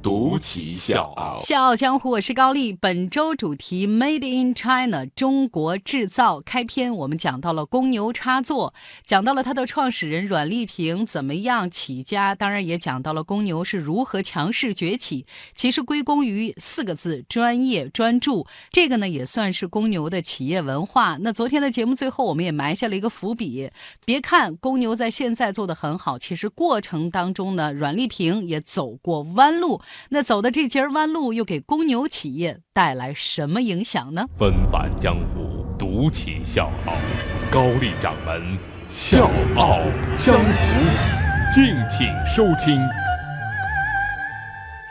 独骑笑傲，笑傲江湖，我是高丽。本周主题 Made in China，中国制造。开篇我们讲到了公牛插座，讲到了它的创始人阮丽萍怎么样起家，当然也讲到了公牛是如何强势崛起。其实归功于四个字：专业专注。这个呢也算是公牛的企业文化。那昨天的节目最后，我们也埋下了一个伏笔。别看公牛在现在做的很好，其实过程当中呢，阮丽萍也走过弯路。那走的这截弯路，又给公牛企业带来什么影响呢？纷繁江湖，独起笑傲，高丽掌门笑傲江湖，敬请收听。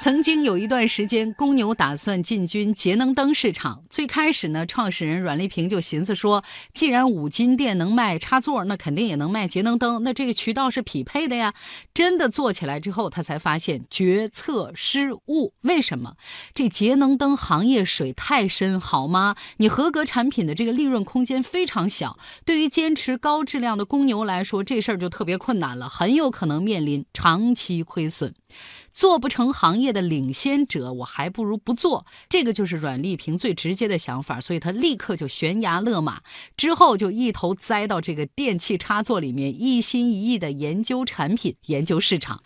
曾经有一段时间，公牛打算进军节能灯市场。最开始呢，创始人阮丽萍就寻思说，既然五金店能卖插座，那肯定也能卖节能灯，那这个渠道是匹配的呀。真的做起来之后，他才发现决策失误。为什么？这节能灯行业水太深，好吗？你合格产品的这个利润空间非常小，对于坚持高质量的公牛来说，这事儿就特别困难了，很有可能面临长期亏损。做不成行业的领先者，我还不如不做。这个就是阮丽萍最直接的想法，所以他立刻就悬崖勒马，之后就一头栽到这个电器插座里面，一心一意的研究产品、研究市场。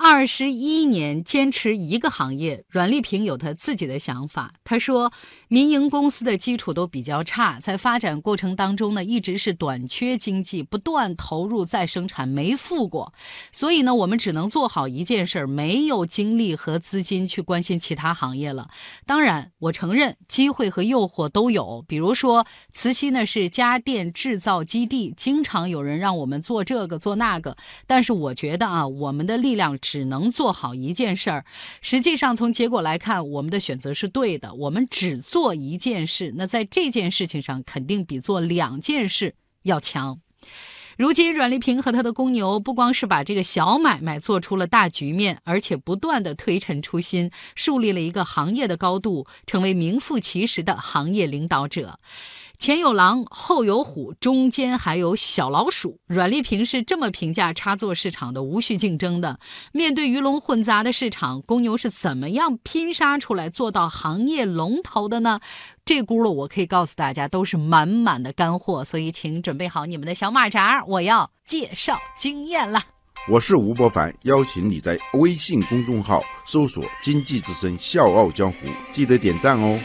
二十一年坚持一个行业，阮丽萍有她自己的想法。她说，民营公司的基础都比较差，在发展过程当中呢，一直是短缺经济，不断投入再生产没富过，所以呢，我们只能做好一件事儿，没有精力和资金去关心其他行业了。当然，我承认机会和诱惑都有，比如说慈溪呢是家电制造基地，经常有人让我们做这个做那个，但是我觉得啊，我们的力量。只能做好一件事儿。实际上，从结果来看，我们的选择是对的。我们只做一件事，那在这件事情上，肯定比做两件事要强。如今，阮丽萍和他的公牛不光是把这个小买卖做出了大局面，而且不断的推陈出新，树立了一个行业的高度，成为名副其实的行业领导者。前有狼，后有虎，中间还有小老鼠。阮丽萍是这么评价插座市场的无序竞争的。面对鱼龙混杂的市场，公牛是怎么样拼杀出来做到行业龙头的呢？这轱辘我可以告诉大家，都是满满的干货。所以，请准备好你们的小马扎，我要介绍经验了。我是吴伯凡，邀请你在微信公众号搜索“经济之声笑傲江湖”，记得点赞哦。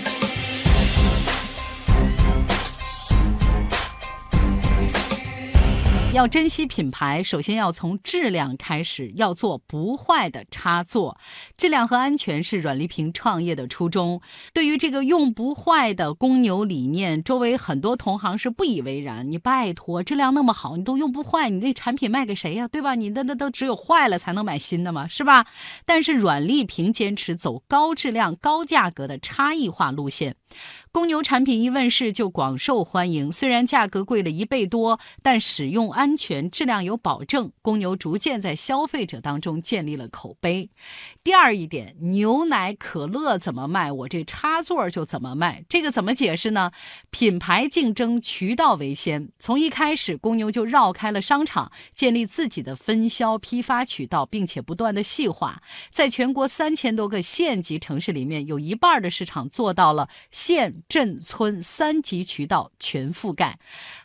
要珍惜品牌，首先要从质量开始，要做不坏的插座。质量和安全是阮丽萍创业的初衷。对于这个用不坏的公牛理念，周围很多同行是不以为然。你拜托，质量那么好，你都用不坏，你那产品卖给谁呀？对吧？你那那都只有坏了才能买新的嘛，是吧？但是阮丽萍坚持走高质量、高价格的差异化路线。公牛产品一问世就广受欢迎，虽然价格贵了一倍多，但使用安安全、质量有保证。公牛逐渐在消费者当中建立了口碑。第二一点，牛奶、可乐怎么卖，我这插座就怎么卖。这个怎么解释呢？品牌竞争，渠道为先。从一开始，公牛就绕开了商场，建立自己的分销批发渠道，并且不断的细化。在全国三千多个县级城市里面，有一半的市场做到了县。镇村三级渠道全覆盖，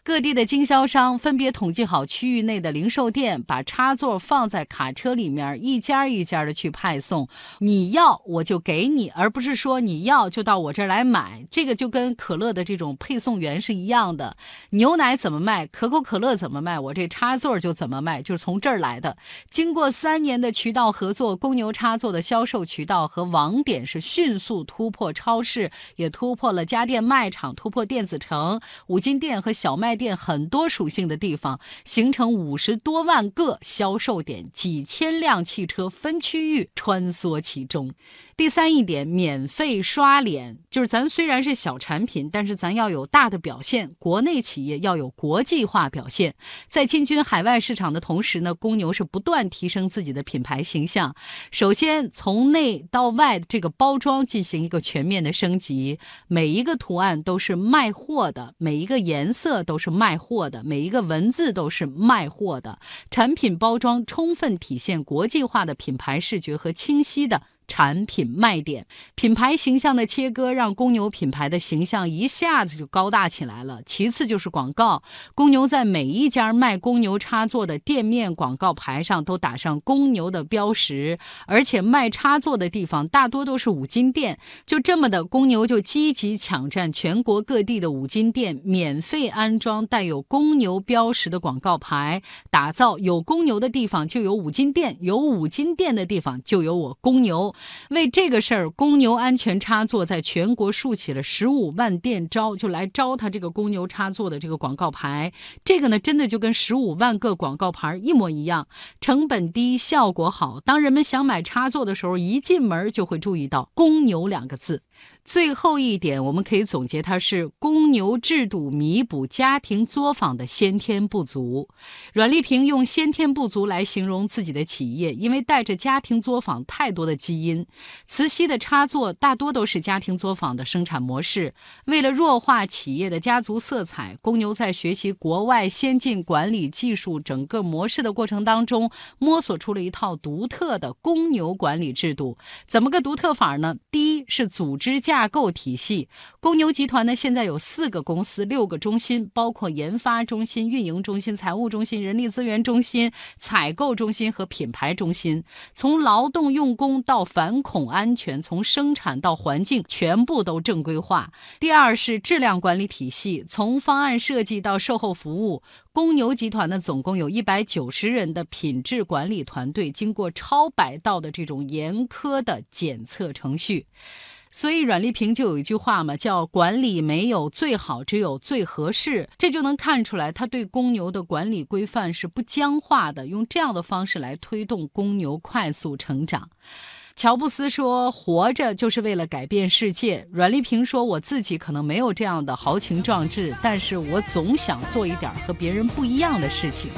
各地的经销商分别统计好区域内的零售店，把插座放在卡车里面，一家一家的去派送。你要我就给你，而不是说你要就到我这儿来买。这个就跟可乐的这种配送员是一样的。牛奶怎么卖，可口可乐怎么卖，我这插座就怎么卖，就是从这儿来的。经过三年的渠道合作，公牛插座的销售渠道和网点是迅速突破超市，也突破了。家电卖场突破电子城、五金店和小卖店很多属性的地方，形成五十多万个销售点，几千辆汽车分区域穿梭其中。第三一点，免费刷脸，就是咱虽然是小产品，但是咱要有大的表现。国内企业要有国际化表现，在进军海外市场的同时呢，公牛是不断提升自己的品牌形象。首先从内到外的这个包装进行一个全面的升级，每一个图案都是卖货的，每一个颜色都是卖货的，每一个文字都是卖货的。产品包装充分体现国际化的品牌视觉和清晰的。产品卖点、品牌形象的切割，让公牛品牌的形象一下子就高大起来了。其次就是广告，公牛在每一家卖公牛插座的店面广告牌上都打上公牛的标识，而且卖插座的地方大多都是五金店。就这么的，公牛就积极抢占全国各地的五金店，免费安装带有公牛标识的广告牌，打造有公牛的地方就有五金店，有五金店的地方就有我公牛。为这个事儿，公牛安全插座在全国竖起了十五万店招，就来招他这个公牛插座的这个广告牌。这个呢，真的就跟十五万个广告牌一模一样，成本低，效果好。当人们想买插座的时候，一进门就会注意到“公牛”两个字。最后一点，我们可以总结，它是公牛制度弥补家庭作坊的先天不足。阮丽萍用“先天不足”来形容自己的企业，因为带着家庭作坊太多的基因。磁吸的插座大多都是家庭作坊的生产模式。为了弱化企业的家族色彩，公牛在学习国外先进管理技术整个模式的过程当中，摸索出了一套独特的公牛管理制度。怎么个独特法呢？第一是组织架。架构体系，公牛集团呢现在有四个公司，六个中心，包括研发中心、运营中心、财务中心、人力资源中心、采购中心和品牌中心。从劳动用工到反恐安全，从生产到环境，全部都正规化。第二是质量管理体系，从方案设计到售后服务，公牛集团呢总共有一百九十人的品质管理团队，经过超百道的这种严苛的检测程序。所以阮丽萍就有一句话嘛，叫“管理没有最好，只有最合适”。这就能看出来，他对公牛的管理规范是不僵化的，用这样的方式来推动公牛快速成长。乔布斯说：“活着就是为了改变世界。”阮丽萍说：“我自己可能没有这样的豪情壮志，但是我总想做一点和别人不一样的事情。”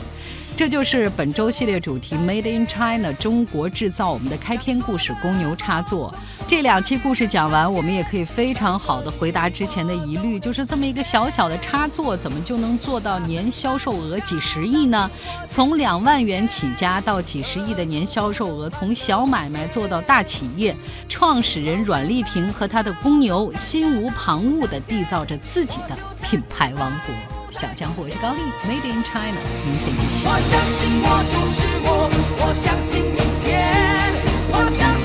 这就是本周系列主题 Made in China 中国制造我们的开篇故事公牛插座。这两期故事讲完，我们也可以非常好的回答之前的疑虑，就是这么一个小小的插座，怎么就能做到年销售额几十亿呢？从两万元起家到几十亿的年销售额，从小买卖做到大企业，创始人阮丽萍和他的公牛心无旁骛地缔造着自己的品牌王国。小江湖，我是高丽，Made in China，明天继续。我相信我就是我，我相信明天，我相。